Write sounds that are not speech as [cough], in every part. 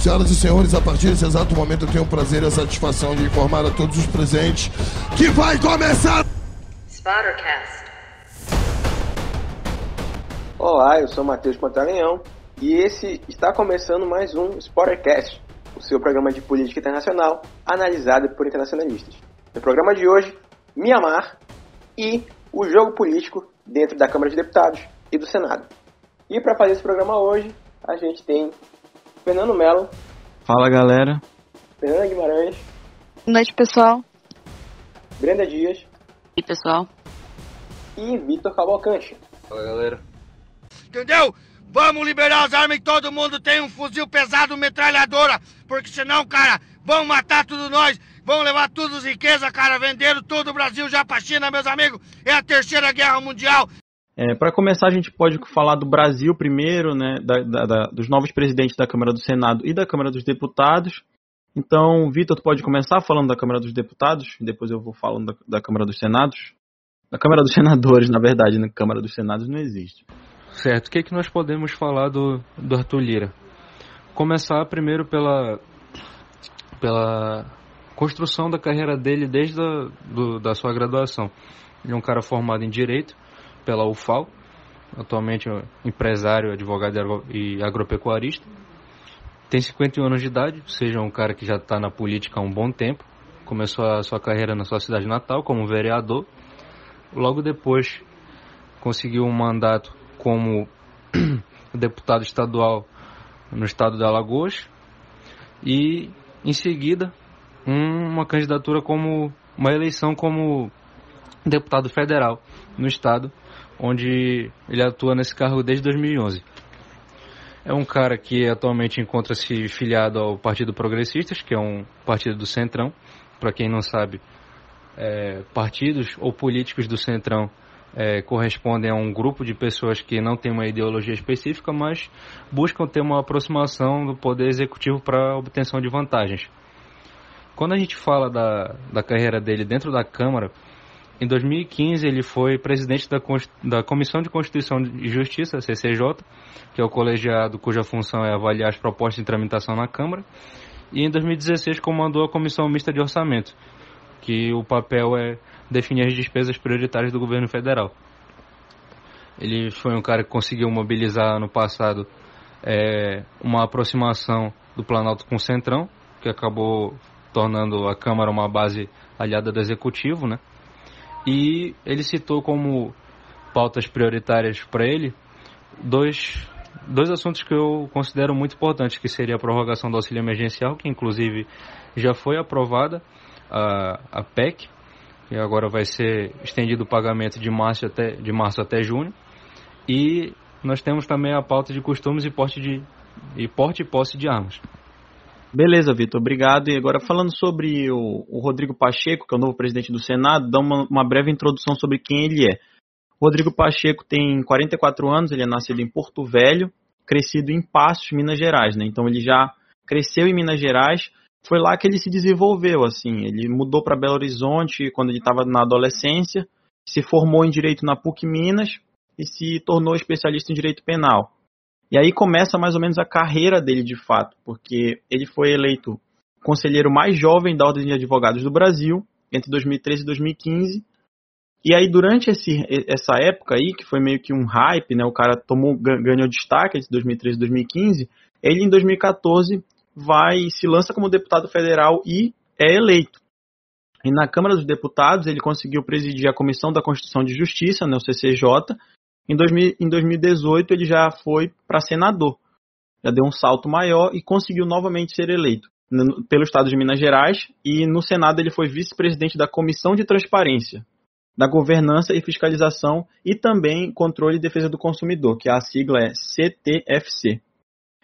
Senhoras e senhores, a partir desse exato momento eu tenho o prazer e a satisfação de informar a todos os presentes que vai começar. Spottercast. Olá, eu sou Matheus Pantaleão e esse está começando mais um Spottercast, o seu programa de política internacional analisado por internacionalistas. No programa de hoje, Mianmar e o jogo político dentro da Câmara de Deputados e do Senado. E para fazer esse programa hoje, a gente tem Fernando Melo. Fala galera. Fernanda Guimarães. Boa noite, pessoal. Brenda Dias. E pessoal. E Vitor Cavalcante. Fala galera. Entendeu? Vamos liberar as armas e todo mundo tem um fuzil pesado, metralhadora. Porque senão, cara, vão matar tudo nós. Vão levar tudo as riquezas, cara. Venderam todo o Brasil já pra China, meus amigos. É a terceira guerra mundial. É, para começar, a gente pode falar do Brasil primeiro, né, da, da, da, dos novos presidentes da Câmara do Senado e da Câmara dos Deputados. Então, Vitor, tu pode começar falando da Câmara dos Deputados, depois eu vou falando da, da Câmara dos Senados. Da Câmara dos Senadores, na verdade, na né? Câmara dos Senados não existe. Certo, o que, é que nós podemos falar do, do Arthur Lira? Começar primeiro pela, pela construção da carreira dele desde a, do, da sua graduação. Ele é um cara formado em Direito, pela UFAL, atualmente empresário, advogado e agropecuarista. Tem 51 anos de idade, seja um cara que já está na política há um bom tempo. Começou a sua carreira na sua cidade natal como vereador. Logo depois conseguiu um mandato como [clears throat] deputado estadual no estado de Alagoas e em seguida uma candidatura como uma eleição como deputado federal no estado onde ele atua nesse cargo desde 2011. É um cara que atualmente encontra-se filiado ao Partido Progressistas, que é um partido do Centrão. Para quem não sabe, é, partidos ou políticos do Centrão é, correspondem a um grupo de pessoas que não tem uma ideologia específica, mas buscam ter uma aproximação do poder executivo para obtenção de vantagens. Quando a gente fala da, da carreira dele dentro da Câmara, em 2015, ele foi presidente da, da Comissão de Constituição e Justiça, CCJ, que é o colegiado cuja função é avaliar as propostas de tramitação na Câmara. E em 2016 comandou a Comissão Mista de Orçamento, que o papel é definir as despesas prioritárias do governo federal. Ele foi um cara que conseguiu mobilizar no passado é, uma aproximação do Planalto com o Centrão, que acabou tornando a Câmara uma base aliada do Executivo, né? E ele citou como pautas prioritárias para ele dois, dois assuntos que eu considero muito importantes, que seria a prorrogação do auxílio emergencial, que inclusive já foi aprovada, a, a PEC, que agora vai ser estendido o pagamento de março até, de março até junho. E nós temos também a pauta de costumes e porte, de, e porte e posse de armas. Beleza, Vitor, obrigado. E agora falando sobre o, o, Rodrigo Pacheco, que é o novo presidente do Senado, dá uma, uma breve introdução sobre quem ele é. Rodrigo Pacheco tem 44 anos, ele é nascido em Porto Velho, crescido em Passos, Minas Gerais, né? Então ele já cresceu em Minas Gerais, foi lá que ele se desenvolveu, assim. Ele mudou para Belo Horizonte quando ele estava na adolescência, se formou em Direito na PUC Minas e se tornou especialista em Direito Penal. E aí começa mais ou menos a carreira dele de fato, porque ele foi eleito conselheiro mais jovem da Ordem de Advogados do Brasil entre 2013 e 2015. E aí durante esse, essa época aí, que foi meio que um hype, né, o cara tomou ganhou destaque entre 2013 e 2015, ele em 2014 vai se lança como deputado federal e é eleito. E na Câmara dos Deputados ele conseguiu presidir a Comissão da Constituição de Justiça, né, o CCJ, em, 2000, em 2018 ele já foi para senador, já deu um salto maior e conseguiu novamente ser eleito pelo estado de Minas Gerais e no Senado ele foi vice-presidente da Comissão de Transparência, da Governança e Fiscalização e também Controle e Defesa do Consumidor, que a sigla é CTFC.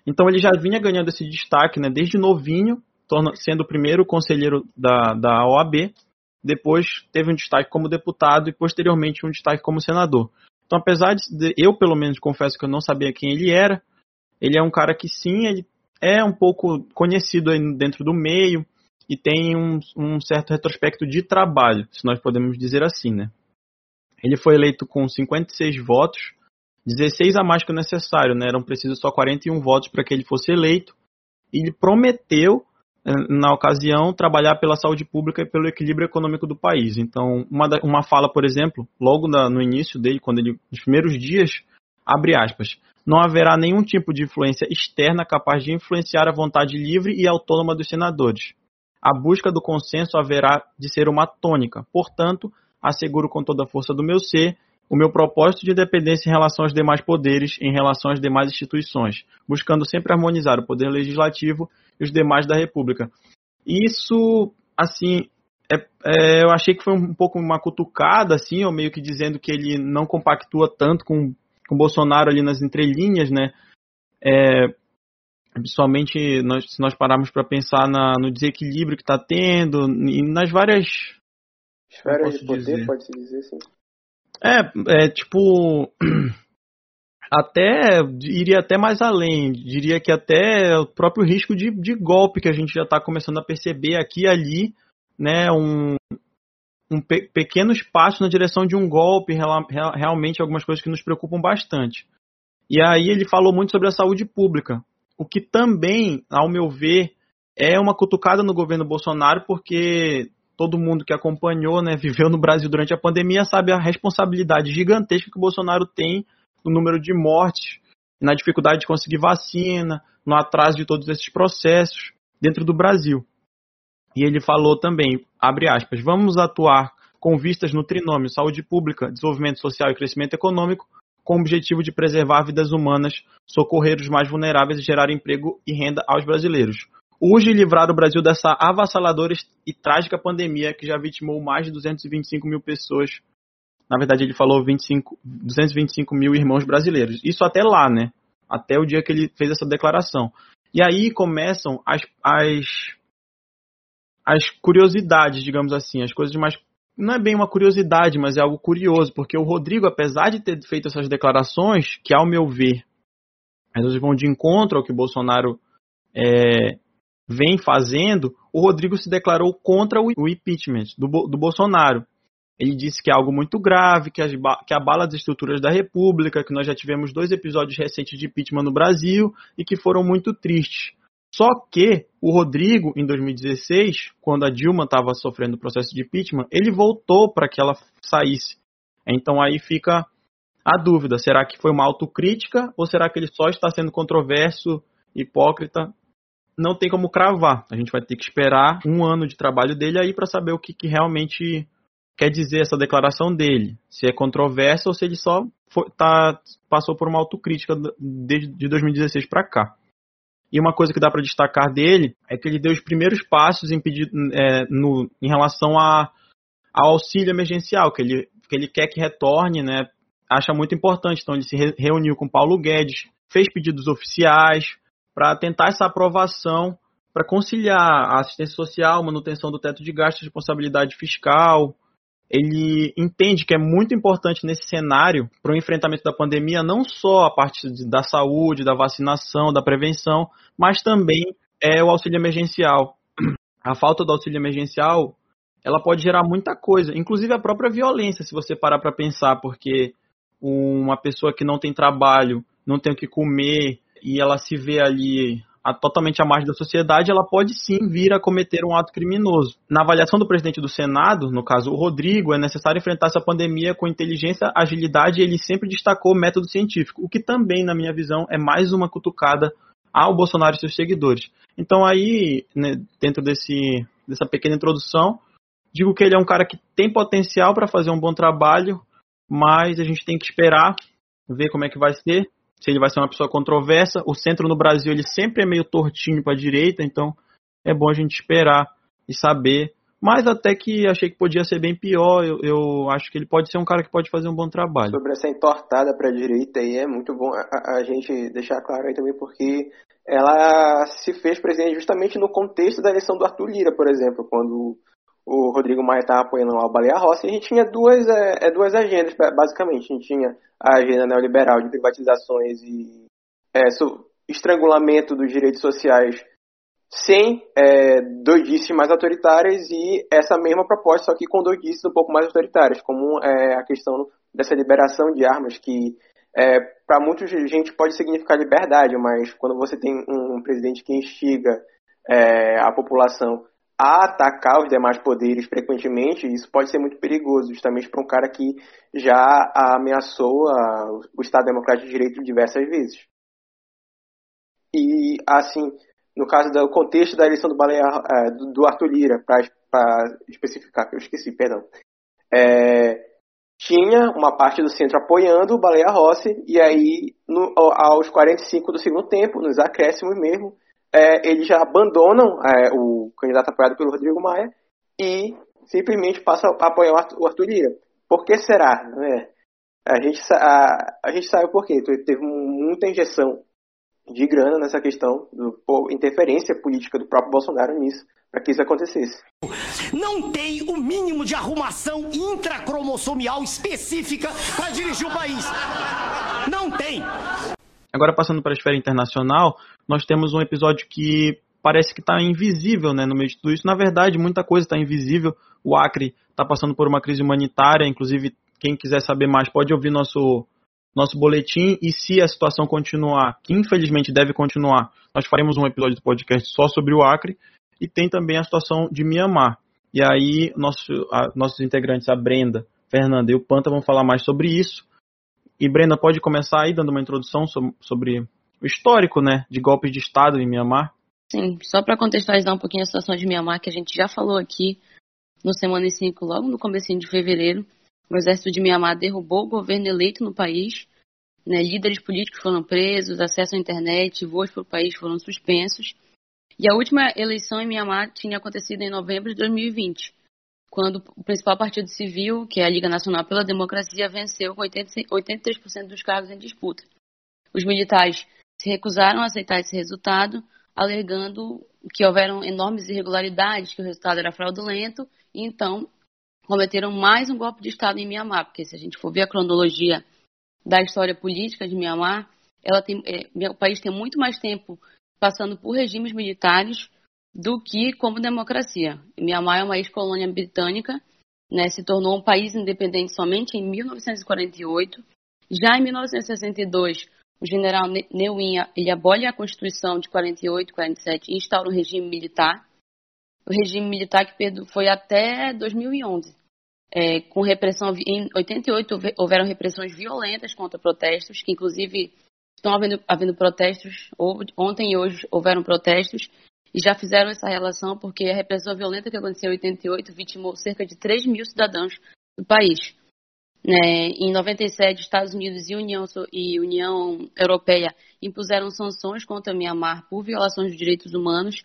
Então ele já vinha ganhando esse destaque né, desde novinho, sendo o primeiro conselheiro da, da OAB, depois teve um destaque como deputado e posteriormente um destaque como senador. Então, apesar de eu, pelo menos, confesso que eu não sabia quem ele era, ele é um cara que sim, ele é um pouco conhecido dentro do meio e tem um, um certo retrospecto de trabalho, se nós podemos dizer assim, né? Ele foi eleito com 56 votos, 16 a mais que o necessário, né? Eram precisos só 41 votos para que ele fosse eleito. ele prometeu na ocasião, trabalhar pela saúde pública e pelo equilíbrio econômico do país. Então, uma, uma fala, por exemplo, logo na, no início dele, quando ele, nos primeiros dias, abre aspas, não haverá nenhum tipo de influência externa capaz de influenciar a vontade livre e autônoma dos senadores. A busca do consenso haverá de ser uma tônica. Portanto, asseguro com toda a força do meu ser o meu propósito de independência em relação aos demais poderes, em relação às demais instituições, buscando sempre harmonizar o poder legislativo e os demais da República. Isso, assim, é, é, eu achei que foi um pouco uma cutucada, assim, ou meio que dizendo que ele não compactua tanto com, com Bolsonaro ali nas entrelinhas, né? É, principalmente nós, se nós pararmos para pensar na, no desequilíbrio que está tendo e nas várias esferas de poder, pode-se dizer assim. É, é tipo [clears throat] até iria até mais além, diria que até o próprio risco de, de golpe que a gente já está começando a perceber aqui e ali, né, um, um pe pequeno espaço na direção de um golpe, real, realmente algumas coisas que nos preocupam bastante. E aí ele falou muito sobre a saúde pública, o que também, ao meu ver, é uma cutucada no governo Bolsonaro, porque todo mundo que acompanhou, né, viveu no Brasil durante a pandemia, sabe a responsabilidade gigantesca que o Bolsonaro tem no número de mortes, na dificuldade de conseguir vacina, no atraso de todos esses processos dentro do Brasil. E ele falou também, abre aspas, vamos atuar com vistas no trinômio saúde pública, desenvolvimento social e crescimento econômico, com o objetivo de preservar vidas humanas, socorrer os mais vulneráveis e gerar emprego e renda aos brasileiros. Urge livrar o Brasil dessa avassaladora e trágica pandemia que já vitimou mais de 225 mil pessoas na verdade, ele falou 25, 225 mil irmãos brasileiros. Isso até lá, né? Até o dia que ele fez essa declaração. E aí começam as, as, as curiosidades, digamos assim, as coisas mais. Não é bem uma curiosidade, mas é algo curioso, porque o Rodrigo, apesar de ter feito essas declarações, que ao meu ver, elas vão de encontro ao que Bolsonaro é, vem fazendo, o Rodrigo se declarou contra o impeachment do, do Bolsonaro. Ele disse que é algo muito grave, que, as, que abala as estruturas da República, que nós já tivemos dois episódios recentes de impeachment no Brasil e que foram muito tristes. Só que o Rodrigo, em 2016, quando a Dilma estava sofrendo o processo de impeachment, ele voltou para que ela saísse. Então aí fica a dúvida: será que foi uma autocrítica ou será que ele só está sendo controverso, hipócrita? Não tem como cravar. A gente vai ter que esperar um ano de trabalho dele aí para saber o que, que realmente quer dizer essa declaração dele? Se é controversa ou se ele só foi, tá, passou por uma autocrítica desde de 2016 para cá. E uma coisa que dá para destacar dele é que ele deu os primeiros passos em, pedido, é, no, em relação a, ao auxílio emergencial, que ele, que ele quer que retorne, né? Acha muito importante. Então ele se re, reuniu com Paulo Guedes, fez pedidos oficiais para tentar essa aprovação para conciliar a assistência social, manutenção do teto de gastos, responsabilidade fiscal, ele entende que é muito importante nesse cenário para o enfrentamento da pandemia não só a parte da saúde, da vacinação, da prevenção, mas também é o auxílio emergencial. A falta do auxílio emergencial ela pode gerar muita coisa, inclusive a própria violência, se você parar para pensar, porque uma pessoa que não tem trabalho, não tem o que comer e ela se vê ali totalmente à margem da sociedade, ela pode sim vir a cometer um ato criminoso. Na avaliação do presidente do Senado, no caso o Rodrigo, é necessário enfrentar essa pandemia com inteligência, agilidade e ele sempre destacou o método científico, o que também, na minha visão, é mais uma cutucada ao Bolsonaro e seus seguidores. Então aí, né, dentro desse, dessa pequena introdução, digo que ele é um cara que tem potencial para fazer um bom trabalho, mas a gente tem que esperar, ver como é que vai ser se ele vai ser uma pessoa controversa. O centro no Brasil ele sempre é meio tortinho para a direita, então é bom a gente esperar e saber. Mas até que achei que podia ser bem pior, eu, eu acho que ele pode ser um cara que pode fazer um bom trabalho. Sobre essa entortada para a direita aí, é muito bom a, a, gente deixar claro aí também, porque ela se fez presidente justamente no contexto da eleição do Arthur Lira, por exemplo, quando o Rodrigo Maia estava apoiando o Baleia Rossi, a gente tinha duas, é, é, duas agendas, basicamente. A gente tinha a agenda neoliberal de privatizações e é, estrangulamento dos direitos sociais sem é, doidices mais autoritárias e essa mesma proposta, só que com doidices um pouco mais autoritárias, como é, a questão dessa liberação de armas que é, para muita gente pode significar liberdade, mas quando você tem um presidente que instiga é, a população a atacar os demais poderes frequentemente, isso pode ser muito perigoso, justamente para um cara que já ameaçou a, o Estado Democrático de Direito diversas vezes. E, assim, no caso do contexto da eleição do, Baleia, é, do Arthur Lira, para especificar, que eu esqueci, perdão, é, tinha uma parte do centro apoiando o Baleia Rossi, e aí, no, aos 45 do segundo tempo, nos acréscimos mesmo, é, eles já abandonam é, o candidato apoiado pelo Rodrigo Maia e simplesmente passam a apoiar o Arthur Lira. Por que será? É, a, gente, a, a gente sabe por quê. Teve muita injeção de grana nessa questão, do, por interferência política do próprio Bolsonaro nisso, para que isso acontecesse. Não tem o mínimo de arrumação intracromossomial específica para dirigir o país. Não tem. Agora, passando para a esfera internacional, nós temos um episódio que parece que está invisível né, no meio de tudo isso. Na verdade, muita coisa está invisível. O Acre está passando por uma crise humanitária, inclusive, quem quiser saber mais pode ouvir nosso, nosso boletim. E se a situação continuar, que infelizmente deve continuar, nós faremos um episódio do podcast só sobre o Acre. E tem também a situação de Mianmar. E aí, nosso, a, nossos integrantes, a Brenda, Fernanda e o Panta, vão falar mais sobre isso. E Brenda, pode começar aí dando uma introdução sobre o histórico, né, de golpes de Estado em Mianmar? Sim, só para contextualizar um pouquinho a situação de Mianmar, que a gente já falou aqui no Semana em 5, logo no começo de fevereiro, o exército de Mianmar derrubou o governo eleito no país, né, líderes políticos foram presos, acesso à internet, voos para o país foram suspensos, e a última eleição em Mianmar tinha acontecido em novembro de 2020 quando o principal partido civil, que é a Liga Nacional pela Democracia, venceu com 83% dos cargos em disputa. Os militares se recusaram a aceitar esse resultado, alegando que houveram enormes irregularidades, que o resultado era fraudulento, e então cometeram mais um golpe de Estado em Mianmar, porque se a gente for ver a cronologia da história política de Mianmar, tem, é, o país tem muito mais tempo passando por regimes militares do que como democracia. Mianmar é uma ex-colônia britânica, né, se tornou um país independente somente em 1948. Já em 1962, o general Ne Win ele abole a Constituição de 48 47 e instaura um regime militar. O regime militar que foi até 2011. É, com repressão em 88 houveram repressões violentas contra protestos, que inclusive estão havendo, havendo protestos. Ontem e hoje houveram protestos e já fizeram essa relação porque a repressão violenta que aconteceu em 88 vitimou cerca de 3 mil cidadãos do país. Né? Em 97, Estados Unidos e União, e União Europeia impuseram sanções contra Myanmar por violações de direitos humanos.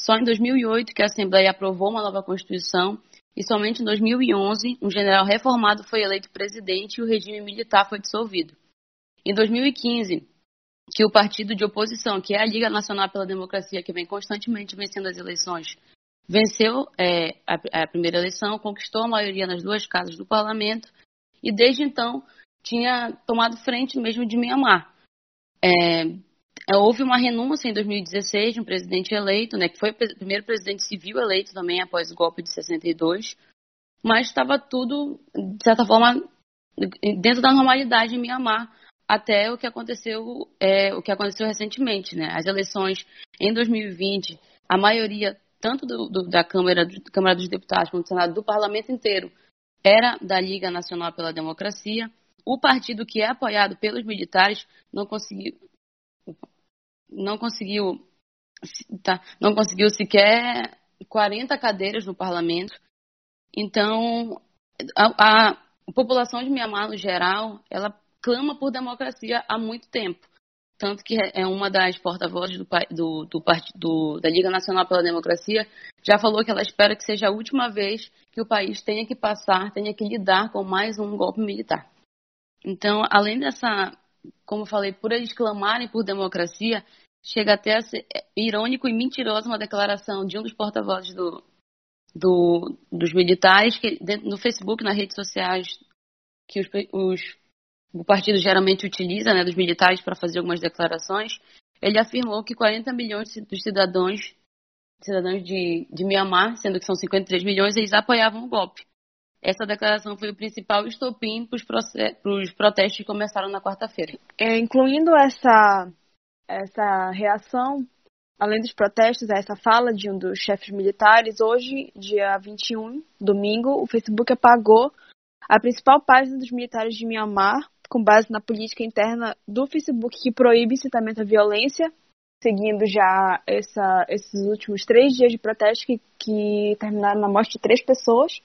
Só em 2008 que a Assembleia aprovou uma nova Constituição e somente em 2011 um general reformado foi eleito presidente e o regime militar foi dissolvido. Em 2015, que o partido de oposição, que é a Liga Nacional pela Democracia, que vem constantemente vencendo as eleições, venceu é, a, a, primeira eleição, conquistou a maioria nas duas casas do parlamento e desde então tinha tomado frente mesmo de Mianmar. É, é houve uma renúncia em 2016 de um presidente eleito, né, que foi o primeiro presidente civil eleito também após o golpe de 62, mas estava tudo, de certa forma, dentro da normalidade em Mianmar até o que aconteceu, é, o que aconteceu recentemente, né? As eleições em 2020, a maioria tanto do, do, da Câmara, do, Câmara dos Deputados quanto do Senado, do Parlamento inteiro, era da Liga Nacional pela Democracia. O partido que é apoiado pelos militares não conseguiu, não conseguiu, tá, não conseguiu sequer 40 cadeiras no parlamento. Então, a, a população de Mianmar, no geral, ela clama por democracia há muito tempo. Tanto que é uma das porta-vozes do, do, do, da Liga Nacional pela Democracia já falou que ela espera que seja a última vez que o país tenha que passar, tenha que lidar com mais um golpe militar. Então, além dessa, como eu falei, por eles clamarem por democracia, chega até a ser irônico e mentiroso uma declaração de um dos porta-vozes do, do, dos militares, que no Facebook, nas redes sociais, que os, os o partido geralmente utiliza, né, dos militares para fazer algumas declarações, ele afirmou que 40 milhões dos cidadãos, cidadãos de, de Mianmar, sendo que são 53 milhões, eles apoiavam o golpe. essa declaração foi o principal estopim para os protestos que começaram na quarta-feira. É, incluindo essa, essa reação, além dos protestos, essa fala de um dos chefes militares, hoje, dia 21, domingo, o Facebook apagou a principal página dos militares de Myanmar, com base na política interna do Facebook que proíbe incitamento à violência, seguindo já essa, esses últimos três dias de protesto que, que terminaram na morte de três pessoas.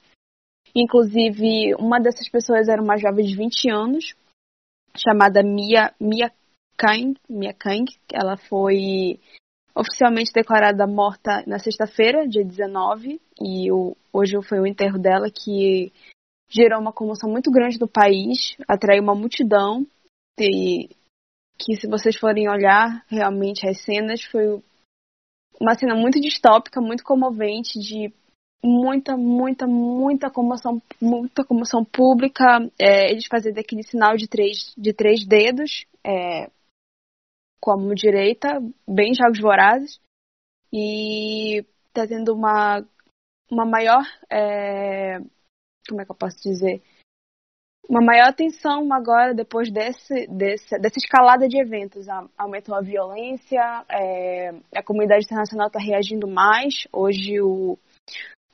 Inclusive, uma dessas pessoas era uma jovem de 20 anos, chamada Mia, Mia Kang. Mia Kang. Ela foi oficialmente declarada morta na sexta-feira, dia 19, e o, hoje foi o enterro dela, que gerou uma comoção muito grande do país, atraiu uma multidão, e que se vocês forem olhar realmente as cenas, foi uma cena muito distópica, muito comovente, de muita, muita, muita comoção, muita comoção pública. É, eles fazendo aquele sinal de três, de três dedos, é, com a mão direita, bem jogos vorazes. E tá tendo uma, uma maior. É, como é que eu posso dizer? Uma maior atenção agora, depois desse, desse, dessa escalada de eventos. Aumentou a violência, é, a comunidade internacional está reagindo mais. Hoje, o,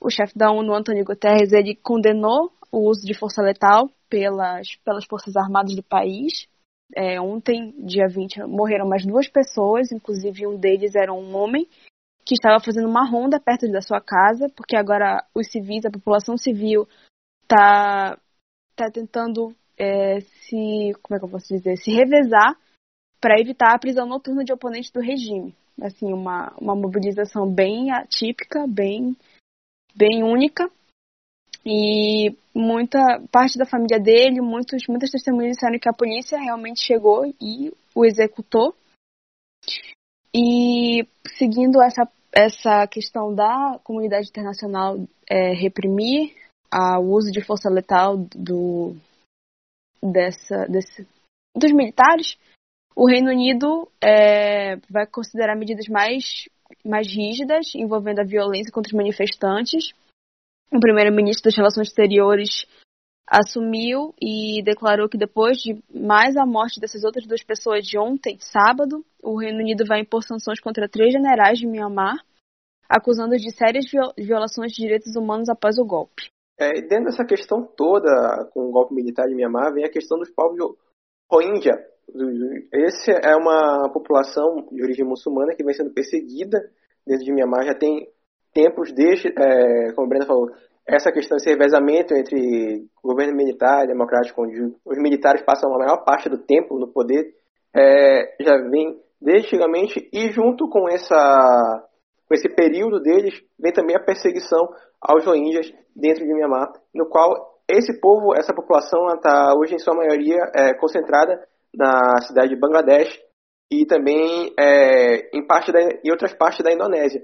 o chefe da ONU, Antônio Guterres, ele condenou o uso de força letal pelas, pelas forças armadas do país. É, ontem, dia 20, morreram mais duas pessoas, inclusive um deles era um homem que estava fazendo uma ronda perto da sua casa, porque agora os civis, a população civil, está tá tentando é, se, como é que eu posso dizer, se revezar para evitar a prisão noturna de oponentes do regime. Assim, uma, uma mobilização bem atípica, bem bem única. E muita parte da família dele, muitos, muitas testemunhas disseram que a polícia realmente chegou e o executou. E seguindo essa, essa questão da comunidade internacional é, reprimir o uso de força letal do, dessa, desse, dos militares, o Reino Unido é, vai considerar medidas mais mais rígidas envolvendo a violência contra os manifestantes. O primeiro-ministro das Relações Exteriores assumiu e declarou que depois de mais a morte dessas outras duas pessoas de ontem, sábado, o Reino Unido vai impor sanções contra três generais de Myanmar, acusando-os de sérias violações de direitos humanos após o golpe. É, dentro dessa questão toda com o golpe militar de Myanmar, vem a questão dos povos Rohingya, esse é uma população de origem muçulmana que vem sendo perseguida dentro de Myanmar já tem tempos desde, é, como o Brenda falou, essa questão desse revezamento entre governo militar e democrático, onde os militares passam a maior parte do tempo no poder, é, já vem desde antigamente e junto com essa com esse período deles vem também a perseguição aos Rohingyas dentro de Myanmar, no qual esse povo, essa população está hoje em sua maioria é, concentrada na cidade de Bangladesh e também é, em, parte da, em outras partes da Indonésia.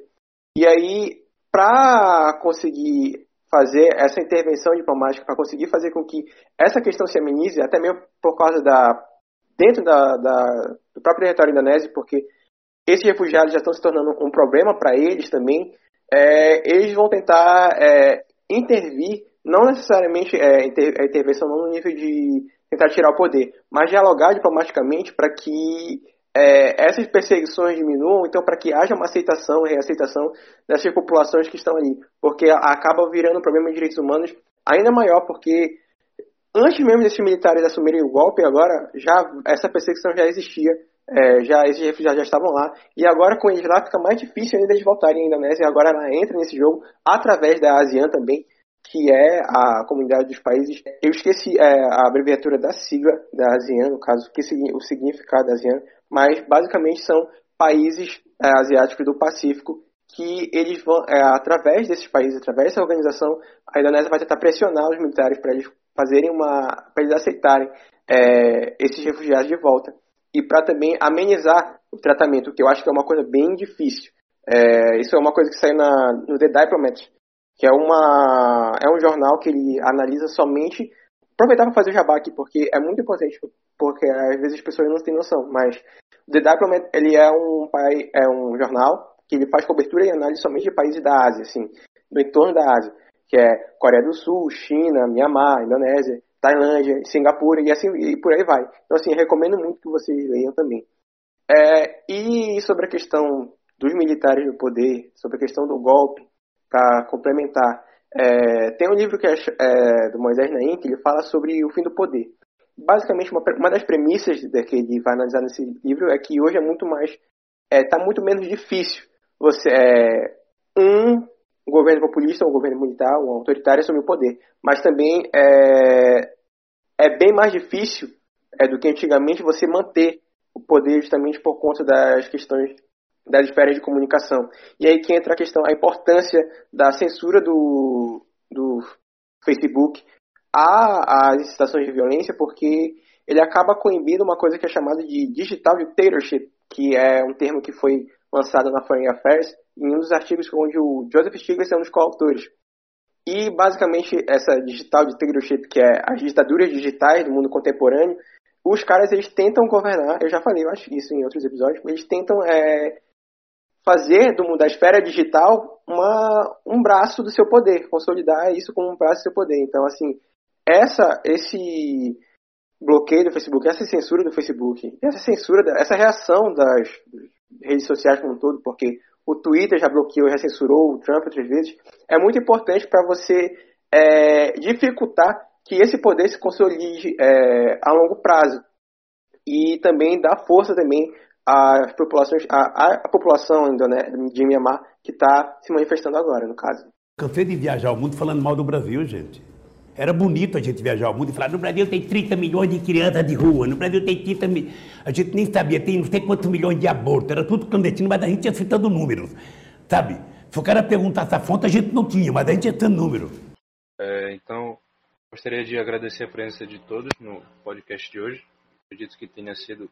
E aí, para conseguir fazer essa intervenção diplomática, para conseguir fazer com que essa questão se amenize, até mesmo por causa da. dentro da, da do próprio território indonésio, porque esses refugiados já estão se tornando um problema para eles também, é, eles vão tentar é, intervir, não necessariamente é, inter, a intervenção não no nível de tentar tirar o poder, mas dialogar diplomaticamente para que é, essas perseguições diminuam, então para que haja uma aceitação e reaceitação dessas populações que estão ali, porque acaba virando um problema de direitos humanos ainda maior, porque antes mesmo desses militares assumirem o golpe, agora já essa perseguição já existia, é, já esses refugiados já estavam lá, e agora com eles lá fica mais difícil ainda eles voltarem à Indonésia, e agora ela entra nesse jogo através da ASEAN também, que é a comunidade dos países. Eu esqueci é, a abreviatura da sigla da ASEAN, no caso, que o significado da ASEAN, mas basicamente são países é, asiáticos do Pacífico que eles vão, é, através desses países, através dessa organização, a Indonésia vai tentar pressionar os militares para eles fazerem uma, para eles aceitarem é, esses refugiados de volta e para também amenizar o tratamento, que eu acho que é uma coisa bem difícil. É, isso é uma coisa que saiu na, no The Diplomat, que é, uma, é um jornal que ele analisa somente. Aproveitar para fazer o jabá aqui, porque é muito importante, porque às vezes as pessoas não têm noção, mas o The Diplomat, ele é um, é um jornal que ele faz cobertura e análise somente de países da Ásia, assim, do entorno da Ásia. que é Coreia do Sul, China, Myanmar, Indonésia, Tailândia, Singapura e assim e por aí vai. Então assim, recomendo muito que vocês leiam também. É, e sobre a questão dos militares no poder, sobre a questão do golpe, para complementar, é, tem um livro que é, é, do Moisés Naim que ele fala sobre o fim do poder. Basicamente, uma, uma das premissas que ele vai analisar nesse livro é que hoje é muito mais, está é, muito menos difícil você é, um governo populista, um governo militar, um autoritário assumir o poder, mas também é, é bem mais difícil é, do que antigamente você manter o poder justamente por conta das questões das esferas de comunicação. E aí que entra a questão, a importância da censura do, do Facebook às incitações de violência, porque ele acaba coibindo uma coisa que é chamada de digital dictatorship, que é um termo que foi lançado na Foreign Affairs, em um dos artigos onde o Joseph Stiglitz é um dos coautores. E basicamente essa digital dictatorship, que é as ditaduras digitais do mundo contemporâneo, os caras eles tentam governar, eu já falei, eu acho isso em outros episódios, eles tentam é, fazer do, da esfera digital uma, um braço do seu poder, consolidar isso como um braço do seu poder. Então, assim, essa, esse bloqueio do Facebook, essa censura do Facebook, essa censura, essa reação das redes sociais como um todo, porque o Twitter já bloqueou já censurou o Trump outras vezes, é muito importante para você é, dificultar que esse poder se consolide é, a longo prazo e também dar força também às populações, à, à população de Mianmar que está se manifestando agora, no caso. Cansei de viajar o mundo falando mal do Brasil, gente. Era bonito a gente viajar o mundo e falar: no Brasil tem 30 milhões de crianças de rua, no Brasil tem 30 milhões. A gente nem sabia, tem não sei quantos milhões de abortos, era tudo clandestino, mas a gente ia citando números, sabe? Se o cara perguntasse a fonte, a gente não tinha, mas a gente ia citando número. É, então, gostaria de agradecer a presença de todos no podcast de hoje. Acredito que tenha sido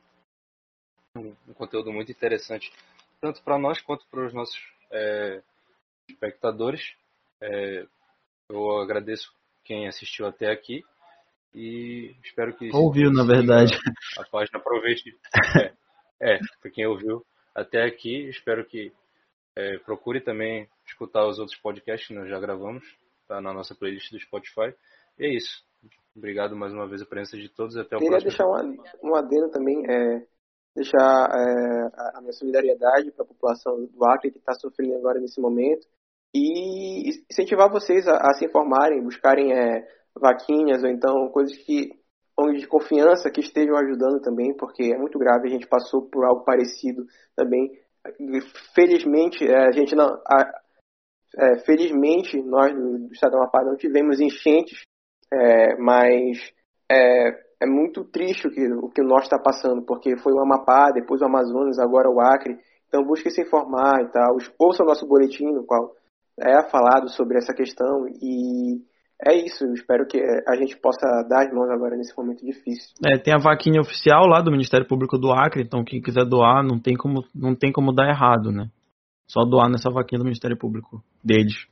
um, um conteúdo muito interessante, tanto para nós quanto para os nossos é, espectadores. É, eu agradeço quem assistiu até aqui. E espero que ouviu na verdade. a, página. Aproveite. [laughs] É, é para quem ouviu até aqui espero que é, procure também escutar os outros podcasts que nós já gravamos tá? Na nossa playlist do Spotify. E é isso. Obrigado mais uma vez a presença de todos e até o Queria próximo deixar um, um adendo também é, deixar é, a minha solidariedade para a população do Acre que está sofrendo agora nesse momento e incentivar vocês a, a se informarem, buscarem é, vaquinhas ou então coisas que de confiança que estejam ajudando também, porque é muito grave, a gente passou por algo parecido também. Felizmente, é, a gente não. A, é, felizmente, nós do, Estado do Amapá não tivemos enchentes, é, mas é, é, muito triste o que o, que norte está passando, porque foi o Amapá, depois o Amazonas, agora o Acre. Então busque se informar e tal. Ouça o nosso boletim, no qual é falado sobre essa questão e é isso. Eu espero que a gente possa dar as mãos agora nesse momento difícil. É, tem a vaquinha oficial lá do Ministério Público do Acre, então quem quiser doar não tem como, não tem como dar errado, né? Só doar nessa vaquinha do Ministério Público deles.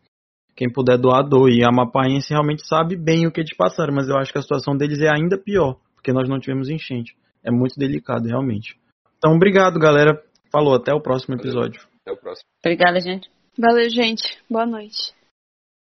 Quem puder doar, doe. E a Amapaense realmente sabe bem o que eles passaram, mas eu acho que a situação deles é ainda pior, porque nós não tivemos enchente. É muito delicado, realmente. Então, obrigado, galera. Falou, até o próximo episódio. Até o próximo. Obrigada, gente. Valeu, gente. Boa noite.